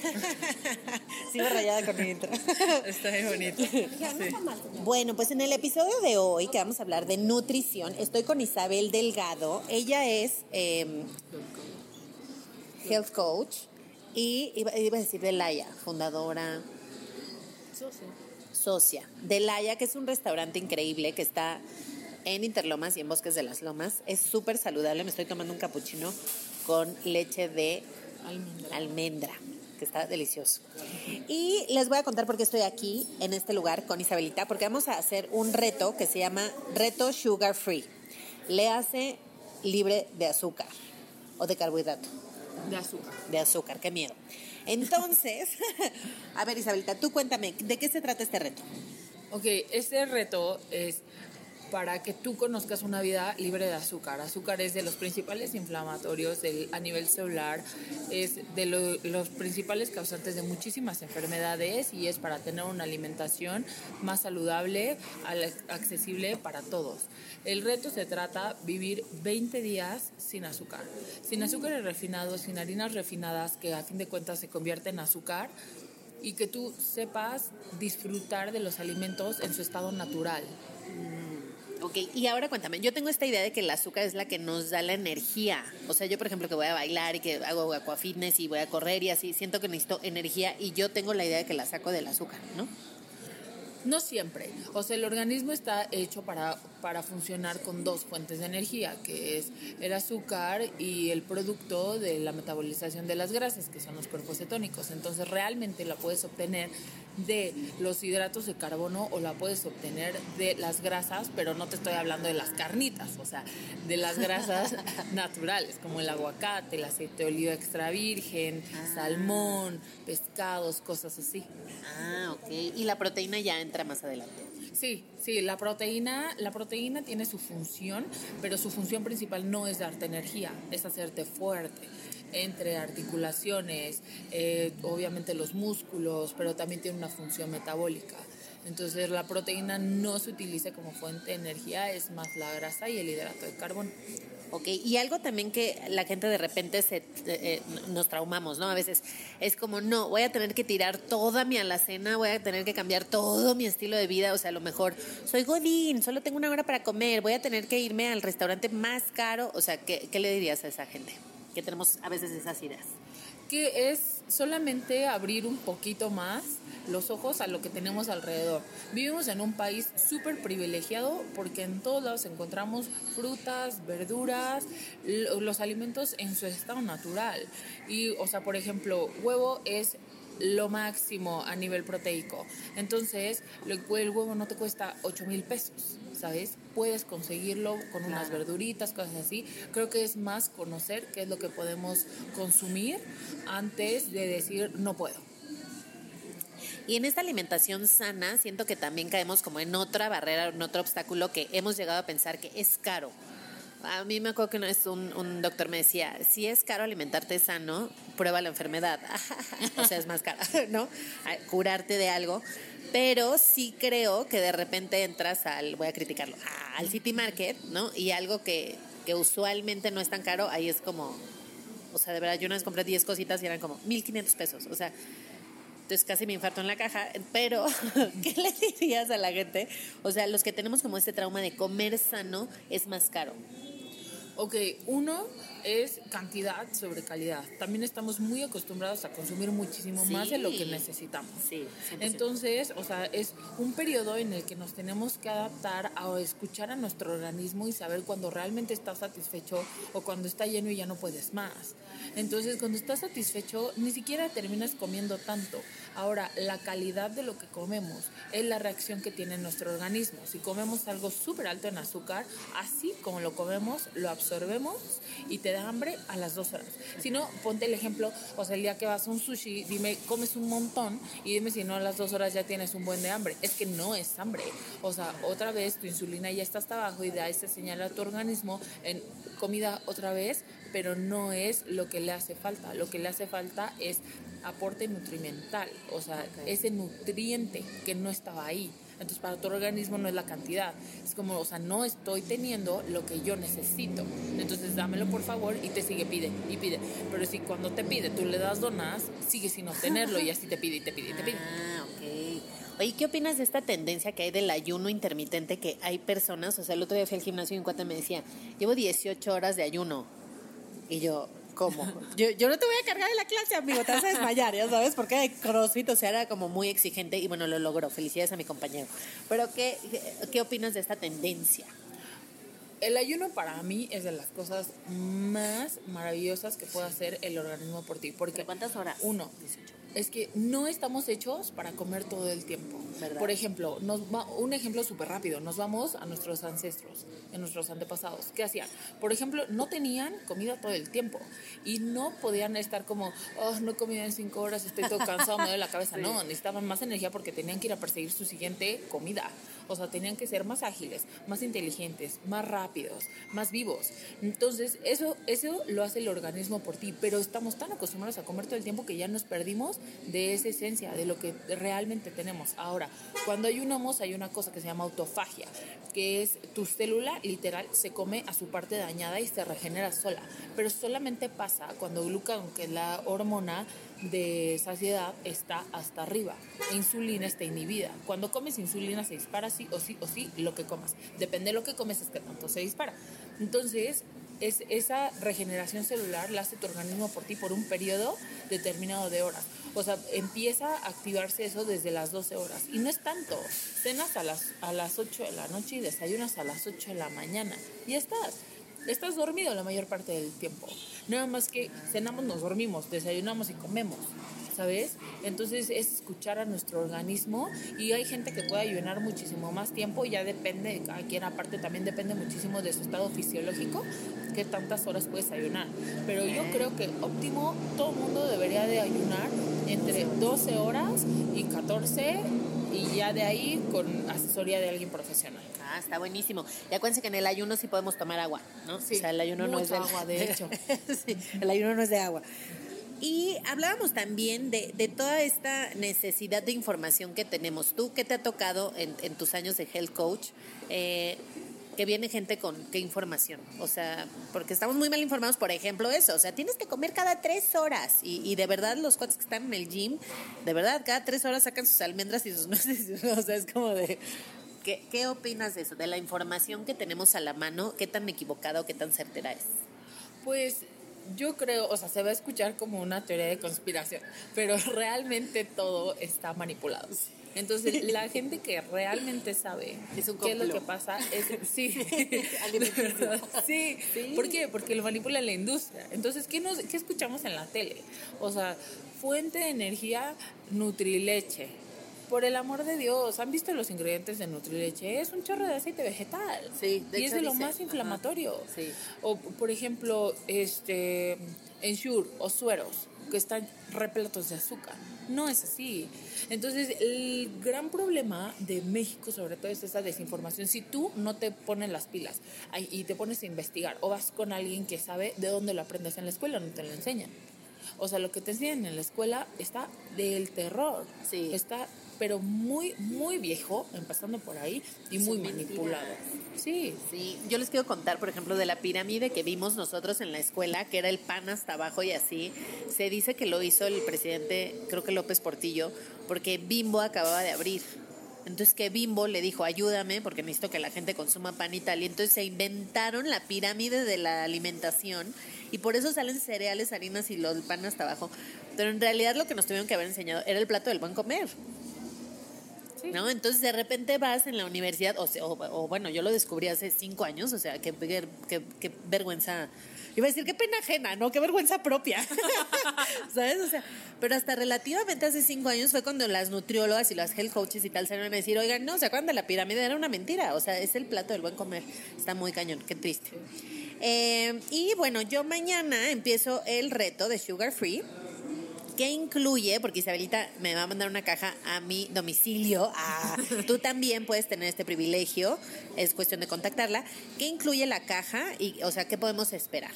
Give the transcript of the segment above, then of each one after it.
Sigo rayada con mi intro. Está muy bonito. Bueno, pues en el episodio de hoy que vamos a hablar de nutrición, estoy con Isabel Delgado. Ella es em, health coach y iba, iba a decir de Laia, fundadora, Socio. socia de Laia, que es un restaurante increíble que está en Interlomas y en Bosques de las Lomas. Es súper saludable. Me estoy tomando un capuchino con leche de Almendra. almendra, que está delicioso. Y les voy a contar por qué estoy aquí, en este lugar, con Isabelita, porque vamos a hacer un reto que se llama Reto Sugar Free. Le hace libre de azúcar o de carbohidrato, De azúcar. de azúcar, qué miedo. Entonces, a ver Isabelita, tú cuéntame, ¿de qué se trata este reto? Ok, este reto es para que tú conozcas una vida libre de azúcar. Azúcar es de los principales inflamatorios del- a nivel celular, es de lo- los principales causantes de muchísimas enfermedades y es para tener una alimentación más saludable, al- accesible para todos. El reto se trata vivir 20 días sin azúcar, sin azúcares refinados, sin harinas refinadas que a fin de cuentas se convierten en azúcar y que tú sepas disfrutar de los alimentos en su estado natural. Ok, y ahora cuéntame, yo tengo esta idea de que el azúcar es la que nos da la energía. O sea, yo por ejemplo que voy a bailar y que hago aquafitness y voy a correr y así, siento que necesito energía y yo tengo la idea de que la saco del azúcar, ¿no? No siempre. O sea, el organismo está hecho para, para funcionar con dos fuentes de energía, que es el azúcar y el producto de la metabolización de las grasas, que son los cuerpos cetónicos. Entonces, realmente la puedes obtener de los hidratos de carbono o la puedes obtener de las grasas, pero no te estoy hablando de las carnitas, o sea, de las grasas naturales, como el aguacate, el aceite de oliva extra virgen, salmón, pescados, cosas así. Ah, ok. Y la proteína ya entra más adelante. Sí, sí, la proteína, la proteína tiene su función, pero su función principal no es darte energía, es hacerte fuerte entre articulaciones, eh, obviamente los músculos, pero también tiene una función metabólica. Entonces la proteína no se utiliza como fuente de energía, es más la grasa y el hidrato de carbono. Ok, y algo también que la gente de repente se, eh, eh, nos traumamos, ¿no? A veces es como, no, voy a tener que tirar toda mi alacena, voy a tener que cambiar todo mi estilo de vida, o sea, a lo mejor soy godín, solo tengo una hora para comer, voy a tener que irme al restaurante más caro, o sea, ¿qué, le dirías a esa gente? Que tenemos a veces esas ideas. Que es solamente abrir un poquito más los ojos a lo que tenemos alrededor. Vivimos en un país súper privilegiado porque en todos lados encontramos frutas, verduras, lo- los alimentos en su estado natural. Y, o sea, por ejemplo, huevo es lo máximo a nivel proteico. Entonces, el huevo no te cuesta 8 mil pesos, ¿sabes? Puedes conseguirlo con unas verduritas, cosas así. Creo que es más conocer qué es lo que podemos consumir antes de decir no puedo. Y en esta alimentación sana, siento que también caemos como en otra barrera, en otro obstáculo que hemos llegado a pensar que es caro. A mí me acuerdo que una vez un, doctor me decía, si es caro alimentarte sano, prueba la enfermedad. o sea, es más caro, ¿no? Curarte de algo. Pero sí creo que de repente entras al, voy a criticarlo, al City Market, ¿no? Y algo que, que usualmente no es tan caro, ahí es como, o sea, de verdad, yo una vez compré 10 cositas y eran como 1.500 pesos. O sea, entonces casi me infarto en la caja, pero ¿qué le dirías a la gente? O sea, los que tenemos como este trauma de comer sano es más caro. Ok, uno es cantidad sobre calidad. También estamos muy acostumbrados a consumir muchísimo más de lo que necesitamos. Sí, 100%. Entonces, o sea, es un periodo en el que nos tenemos que adaptar a escuchar a nuestro organismo y saber cuando realmente está satisfecho o cuando está lleno y ya no puedes más. Entonces, cuando estás satisfecho, ni siquiera terminas comiendo tanto. Ahora, la calidad de lo que comemos es la reacción que tiene nuestro organismo. Si comemos algo súper alto en azúcar, así como lo comemos, lo absorbemos y te da hambre a las dos horas. Si no, ponte el ejemplo, o sea, el día que vas a un sushi, dime, comes un montón y dime si no a las dos horas ya tienes un buen de hambre. Es que no es hambre. O sea, otra vez tu insulina ya está hasta abajo y da esa señal a tu organismo en comida otra vez, pero no es lo que le hace falta. Lo que le hace falta es aporte nutrimental, o sea, ese nutriente que no estaba ahí. Entonces, para tu organismo no es la cantidad. Es como, o sea, no estoy teniendo lo que yo necesito. Entonces, dámelo por favor y te sigue, pide y pide. Pero si cuando te pide tú le das donas, sigue sin obtenerlo y así te pide y te pide y te pide. Ah, ok. Oye, ¿qué opinas de esta tendencia que hay del ayuno intermitente? Que hay personas, o sea, el otro día fui al gimnasio y un cuate me decía, llevo 18 horas de ayuno. Y yo, ¿cómo? Yo, yo no te voy a cargar de la clase, amigo, te vas a desmayar, ya sabes, porque hay CrossFit, o sea, era como muy exigente y bueno, lo logró. Felicidades a mi compañero. Pero, ¿qué, qué opinas de esta tendencia? El ayuno para mí es de las cosas más maravillosas que puede hacer el organismo por ti. Porque ¿De cuántas horas? Uno, es que no estamos hechos para comer todo el tiempo. ¿Verdad? Por ejemplo, nos va, un ejemplo súper rápido, nos vamos a nuestros ancestros, a nuestros antepasados. ¿Qué hacían? Por ejemplo, no tenían comida todo el tiempo y no podían estar como, oh, no he comido en cinco horas, estoy todo cansado, me duele la cabeza. Sí. No, necesitaban más energía porque tenían que ir a perseguir su siguiente comida. O sea, tenían que ser más ágiles, más inteligentes, más rápidos, más vivos. Entonces, eso, eso lo hace el organismo por ti, pero estamos tan acostumbrados a comer todo el tiempo que ya nos perdimos de esa esencia, de lo que realmente tenemos. Ahora, cuando ayunamos hay una cosa que se llama autofagia, que es tu célula literal se come a su parte dañada y se regenera sola, pero solamente pasa cuando glucagón, que es la hormona de saciedad, está hasta arriba. Insulina está inhibida. Cuando comes insulina se dispara sí o sí o sí lo que comas. Depende de lo que comes es que tanto se dispara. Entonces, es, esa regeneración celular la hace tu organismo por ti por un periodo determinado de horas. O sea, empieza a activarse eso desde las 12 horas. Y no es tanto. Cenas a las, a las 8 de la noche y desayunas a las 8 de la mañana. Y estás. Estás dormido la mayor parte del tiempo. Nada más que cenamos, nos dormimos, desayunamos y comemos. ¿Sabes? Entonces es escuchar a nuestro organismo y hay gente que puede ayunar muchísimo más tiempo, ya depende, cada quien aparte también depende muchísimo de su estado fisiológico, qué tantas horas puedes ayunar. Pero yo creo que óptimo, todo el mundo debería de ayunar entre 12 horas y 14 y ya de ahí con asesoría de alguien profesional. Ah, está buenísimo. Y acuérdense que en el ayuno sí podemos tomar agua, ¿no? Sí, o sea, el ayuno no es de agua, de hecho. sí, el ayuno no es de agua. Y hablábamos también de, de, toda esta necesidad de información que tenemos. ¿Tú qué te ha tocado en, tus años de health coach? Eh, que viene gente con qué información. O sea, porque estamos muy mal informados, por ejemplo, eso. O sea, tienes que comer cada tres horas. Y, y de verdad, los cuates que están en el gym, de verdad, cada tres horas sacan sus almendras y sus nueces. O sea, es como de. ¿Qué, ¿Qué opinas de eso? De la información que tenemos a la mano, ¿qué tan equivocada o qué tan certera es? Pues yo creo, o sea, se va a escuchar como una teoría de conspiración, pero realmente todo está manipulado. Entonces, la gente que realmente sabe Es un qué es lo que pasa es sí. Sí. ¿Por qué? Porque lo manipula la industria. Entonces, ¿qué nos qué escuchamos en la tele? O sea, fuente de energía Nutrileche. Por el amor de Dios, ¿han visto los ingredientes de Nutrileche? Es un chorro de aceite vegetal. Sí, de y es de lo dice, más ajá. inflamatorio. Sí. O, por ejemplo, este, Ensure o sueros que están repletos de azúcar. No es así. Entonces, el gran problema de México, sobre todo, es esa desinformación. Si tú no te pones las pilas y te pones a investigar o vas con alguien que sabe de dónde lo aprendes en la escuela, no te lo enseñan. O sea, lo que te enseñan en la escuela está del terror. Sí. Está, pero muy, muy viejo, empezando por ahí, y muy Son mentiras. manipulado. Sí. Sí, yo les quiero contar, por ejemplo, de la pirámide que vimos nosotros en la escuela, que era el pan hasta abajo y así. Se dice que lo hizo el presidente, creo que López Portillo, porque Bimbo acababa de abrir. Entonces que Bimbo le dijo, ayúdame porque necesito que la gente consuma pan y tal. Y entonces se inventaron la pirámide de la alimentación y por eso salen cereales, harinas y los pan hasta abajo. Pero en realidad lo que nos tuvieron que haber enseñado era el plato del buen comer. ¿No? Entonces de repente vas en la universidad, o, o, bueno, yo lo descubrí hace cinco años, o sea, qué, qué vergüenza Iba a decir, qué pena ajena, ¿no? Qué vergüenza propia. ¿Sabes? O sea, pero hasta relativamente hace cinco años fue cuando las nutriólogas y las health coaches y tal salieron a decir, oigan, no, ¿se acuerdan de la pirámide? Era una mentira. O sea, es el plato del buen comer. Está muy cañón, qué triste. Eh, y bueno, yo mañana empiezo el reto de Sugar Free. ¿Qué incluye? Porque Isabelita me va a mandar una caja a mi domicilio. Ah, tú también puedes tener este privilegio. Es cuestión de contactarla. ¿Qué incluye la caja? Y, o sea, ¿qué podemos esperar?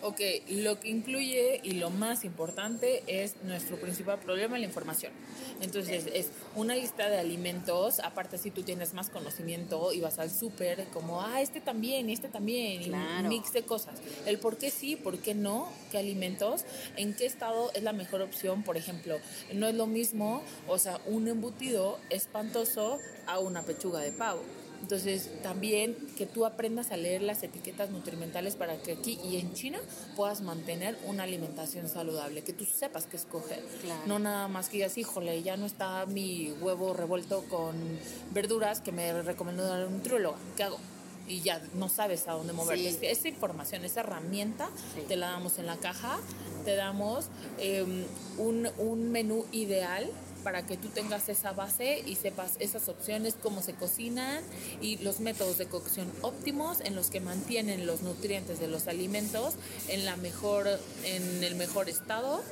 Ok, lo que incluye y lo más importante es nuestro principal problema, la información. Entonces, es una lista de alimentos, aparte si tú tienes más conocimiento y vas al súper, como, ah, este también, este también, y un mix de cosas. El por qué sí, por qué no, qué alimentos, en qué estado es la mejor opción, por ejemplo, no es lo mismo, o sea, un embutido espantoso a una pechuga de pavo entonces, también que tú aprendas a leer las etiquetas nutrimentales para que aquí y en China puedas mantener una alimentación saludable, que tú sepas qué escoger. No nada más que digas, híjole, ya no está mi huevo revuelto con verduras que me recomendó la nutrióloga. ¿Qué hago? y ya no sabes a dónde moverte. Esa información, esa herramienta, te la damos en la caja, te damos em, un, un menú ideal para que tú tengas esa base y sepas esas opciones, cómo se cocinan y los métodos de cocción óptimos en los que mantienen los nutrientes de los alimentos en, la mejor, en el mejor estado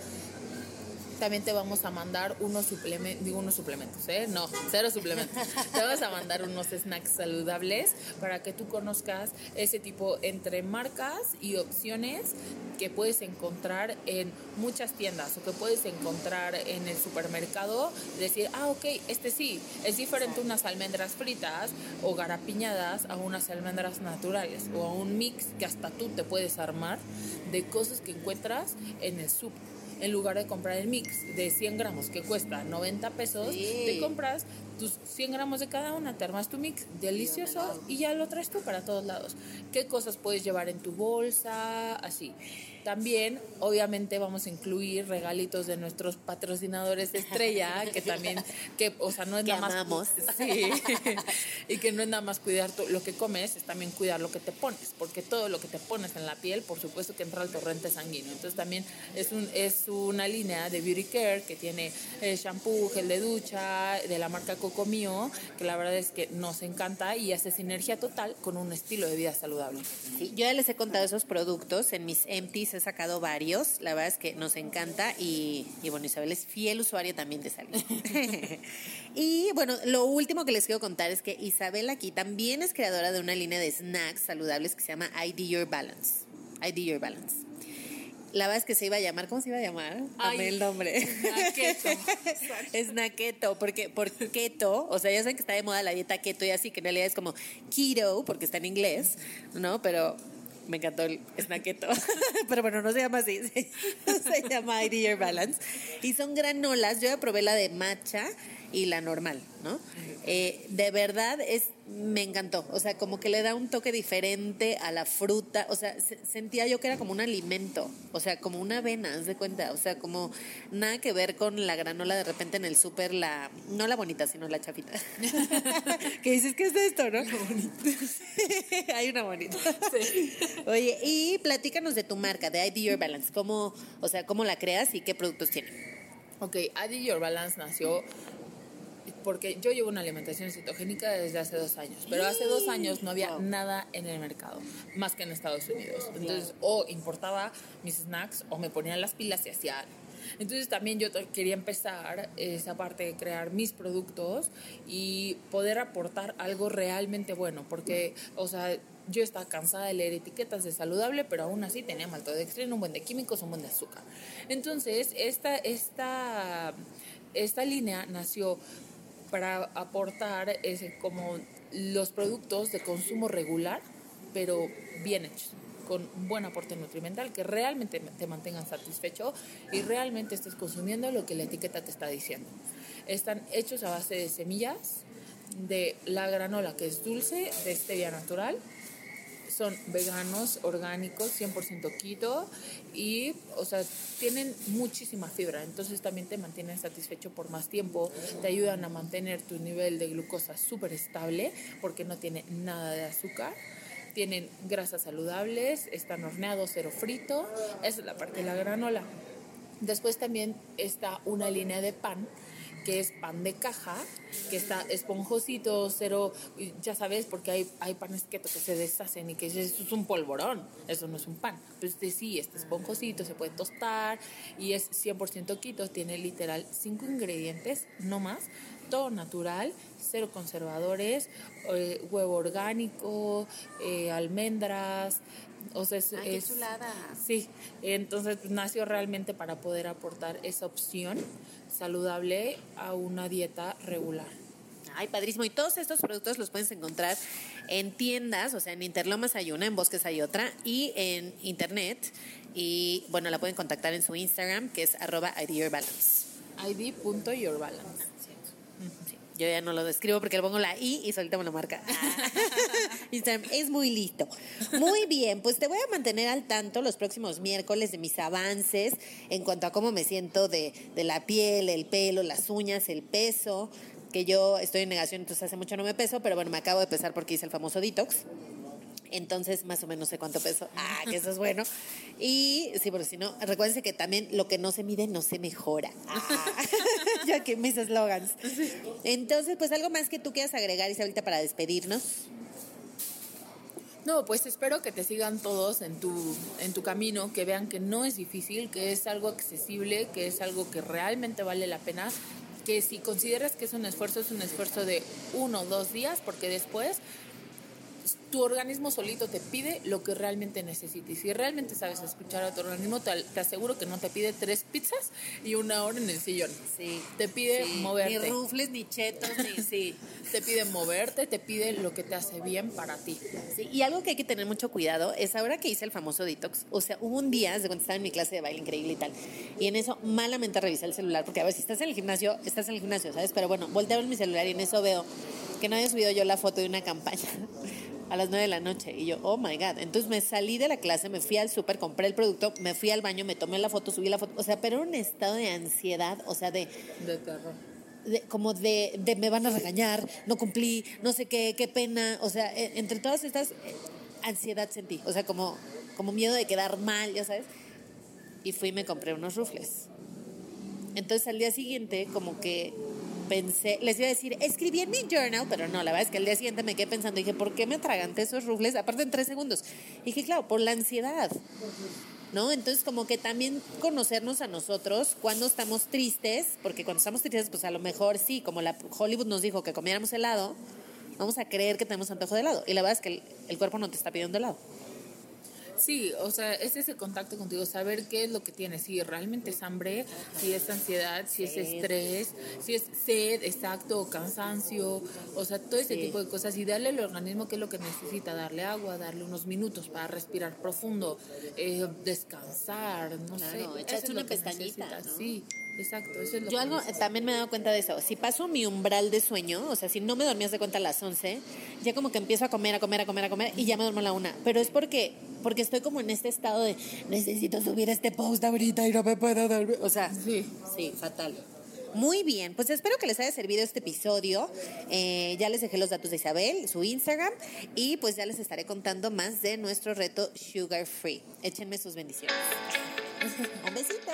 también te vamos a mandar unos suplementos, digo unos suplementos, ¿eh? No, cero suplementos. te vamos a mandar unos snacks saludables para que tú conozcas ese tipo entre marcas y opciones que puedes encontrar en muchas tiendas o que puedes encontrar en el supermercado. Decir, ah, ok, este sí, es diferente unas almendras fritas o garapiñadas a unas almendras naturales o a un mix que hasta tú te puedes armar de cosas que encuentras en el súper en lugar de comprar el mix de 100 gramos que cuesta 90 pesos, te compras tus 100 gramos de cada una, te armas tu mix delicioso y ya lo traes tú para todos lados. ¿Qué cosas puedes llevar en tu bolsa? Así. También, obviamente, vamos a incluir regalitos de nuestros patrocinadores estrella, que también, que, o sea, no es nada más. Sí, y que no es nada más cuidar lo que comes, es también cuidar lo que te pones, porque todo lo que te pones en la piel, por supuesto que entra al torrente sanguíneo. Entonces, también es, un, es una línea de Beauty Care que tiene eh, shampoo, gel de ducha, de la marca Coco Mío, que la verdad es que nos encanta y hace sinergia total con un estilo de vida saludable. yo ya les he contado esos productos en mis empties he sacado varios, la verdad es que nos encanta y, bueno, Isabel es fiel usuaria también de Salud. y bueno, lo último que les quiero contar es que Isabel aquí también es creadora de una línea de snacks saludables que se llama ID Your Balance. ID Your Balance. La verdad es que se iba a llamar, ¿cómo se iba a llamar? Dame el nombre. Naqueto. es naqueto, porque por keto, o sea, ya saben que está de moda la dieta keto y así, que en realidad es como keto, porque está en inglés, ¿no? Pero me encantó el snacketo. Pero bueno, no se llama así, se, llama Ideal Balance. Y son granolas. Yo ya probé la de matcha y la normal, ¿no? Eh, de verdad es me encantó. O sea, como que le da un toque diferente a la fruta. O sea, sentía yo que era como un alimento. O sea, como una avena, haz de cuenta. O sea, como nada que ver con la granola de repente en el súper, la, no la bonita, sino la chafita. que dices, ¿qué es esto, no? Hay una bonita. Oye, y platícanos de tu marca, de ID Your Balance. ¿Cómo, o sea, cómo la creas y qué productos tiene? Ok, ID Your Balance nació porque yo llevo una alimentación cetogénica desde hace dos años, pero hace dos años no había nada en el mercado, más que en Estados Unidos. Entonces, o importaba mis snacks o me ponían las pilas y hacía entonces también yo quería empezar esa parte de crear mis productos y poder aportar algo realmente bueno, porque, o sea, yo estaba cansada de leer etiquetas de saludable, pero aún así tenía maltodextrina, un buen de químicos, un buen de azúcar. Entonces, esta, esta, esta línea nació para aportar ese, como los productos de consumo regular, pero bien hechos con buen aporte nutrimental, que realmente te mantengan satisfecho y realmente estés consumiendo lo que la etiqueta te está diciendo. Están hechos a base de semillas de la granola que es dulce, de stevia natural. Son veganos, orgánicos, 100% keto y, o sea, tienen muchísima fibra. Entonces también te mantienen satisfecho por más tiempo. Te ayudan a mantener tu nivel de glucosa súper estable porque no tiene nada de azúcar tienen grasas saludables, están horneados, cero frito, esa es la parte de la granola. Después también está una línea de pan que es pan de caja, que está esponjosito, cero, ya sabes, porque hay, hay panes keto que se deshacen y que eso es un polvorón, eso no es un pan. Pero este sí, este esponjosito, se puede tostar y es 100% keto, tiene literal cinco ingredientes, no más, todo natural, cero conservadores, eh, huevo orgánico, eh, almendras, o sea, es, Ay, chulada. Sí, entonces nació realmente para poder aportar esa opción saludable a una dieta regular. Ay, padrísimo. Y todos estos productos los puedes encontrar en tiendas, o sea, en Interlomas hay una, en Bosques hay otra, y en internet. Y bueno, la pueden contactar en su Instagram, que es arroba ideyourbalance. id.yourbalance. Sí, Yo ya no lo describo porque le pongo la I y solita me lo marca. Instagram es muy listo. Muy bien, pues te voy a mantener al tanto los próximos miércoles de mis avances en cuanto a cómo me siento de, de la piel, el pelo, las uñas, el peso. Que yo estoy en negación, entonces hace mucho no me peso, pero bueno, me acabo de pesar porque hice el famoso detox. Entonces, más o menos sé cuánto peso. Ah, que eso es bueno. Y sí, porque si no, recuérdense que también lo que no se mide no se mejora. Ah, ya que mis eslogans. Entonces, pues algo más que tú quieras agregar, Isabelita, para despedirnos. No, pues espero que te sigan todos en tu, en tu camino, que vean que no es difícil, que es algo accesible, que es algo que realmente vale la pena, que si consideras que es un esfuerzo, es un esfuerzo de uno o dos días, porque después tu organismo solito te pide lo que realmente necesites. Y si realmente sabes escuchar a tu organismo, te, te aseguro que no te pide tres pizzas y una hora en el sillón. Sí. Te pide Sí, moverte. Ni rufles, ni chetos, ni sí. Te pide moverte, te pide lo que te hace bien para ti. Sí, y algo que hay que tener mucho cuidado es ahora que hice el famoso detox. O sea, hubo un día, desde cuando estaba en mi clase de baile increíble y tal, y en eso malamente revisé el celular, porque a ver, si estás en el gimnasio, estás en el gimnasio, ¿sabes? Pero bueno, volteo a ver mi celular y en eso veo que no había subido yo la foto de una campaña a las 9 de la noche. Y yo, oh my God. Entonces me salí de la clase, me fui al súper, compré el producto, me fui al baño, me tomé la foto, subí la foto. O sea, pero era un estado de ansiedad, o sea, de De terror. de- como de, de me van a regañar, no cumplí, no sé qué, qué pena. O sea, e- entre todas estas, eh, ansiedad sentí. O sea, como, como miedo de quedar mal, ya sabes. Y fui y me compré unos rufles. Entonces al día siguiente, como que pensé, les iba a decir, escribí en mi journal, pero no, la verdad es que al día siguiente me quedé pensando, dije, ¿por qué me atraganté esos rufles? Aparte en tres segundos. Y dije, claro, por la ansiedad. ¿no? Entonces, como que también conocernos a nosotros cuando estamos tristes, porque cuando estamos tristes, pues a lo mejor sí, como la Hollywood nos dijo que comiéramos helado, vamos a creer que tenemos antojo de helado. Y la verdad es que el, el cuerpo no te está pidiendo helado. Sí, o sea, es ese contacto contigo, saber qué es lo que tienes, si realmente es hambre, si es ansiedad, si es estrés, si es sed, exacto, o cansancio, o sea, todo ese Sí. tipo de cosas y darle al organismo qué es lo que necesita, darle agua, darle unos minutos para respirar profundo, eh, descansar, no Claro, sé. es una pestañita. Sí, exacto, eso es lo Yo que algo también me he dado cuenta de eso. Si paso mi umbral de sueño, o sea, si no me dormías de cuenta a las 11, ya como que empiezo a comer, a comer, a comer, a comer y ya me duermo a la una. Pero es porque porque estoy como en este estado de necesito subir este post ahorita y no me puedo dormir. O sea, Sí. sí, fatal. Muy bien, pues espero que les haya servido este episodio. Eh, ya les dejé los datos de Isabel, su Instagram, y pues ya les estaré contando más de nuestro reto Sugar Free. Échenme sus bendiciones. Un besito.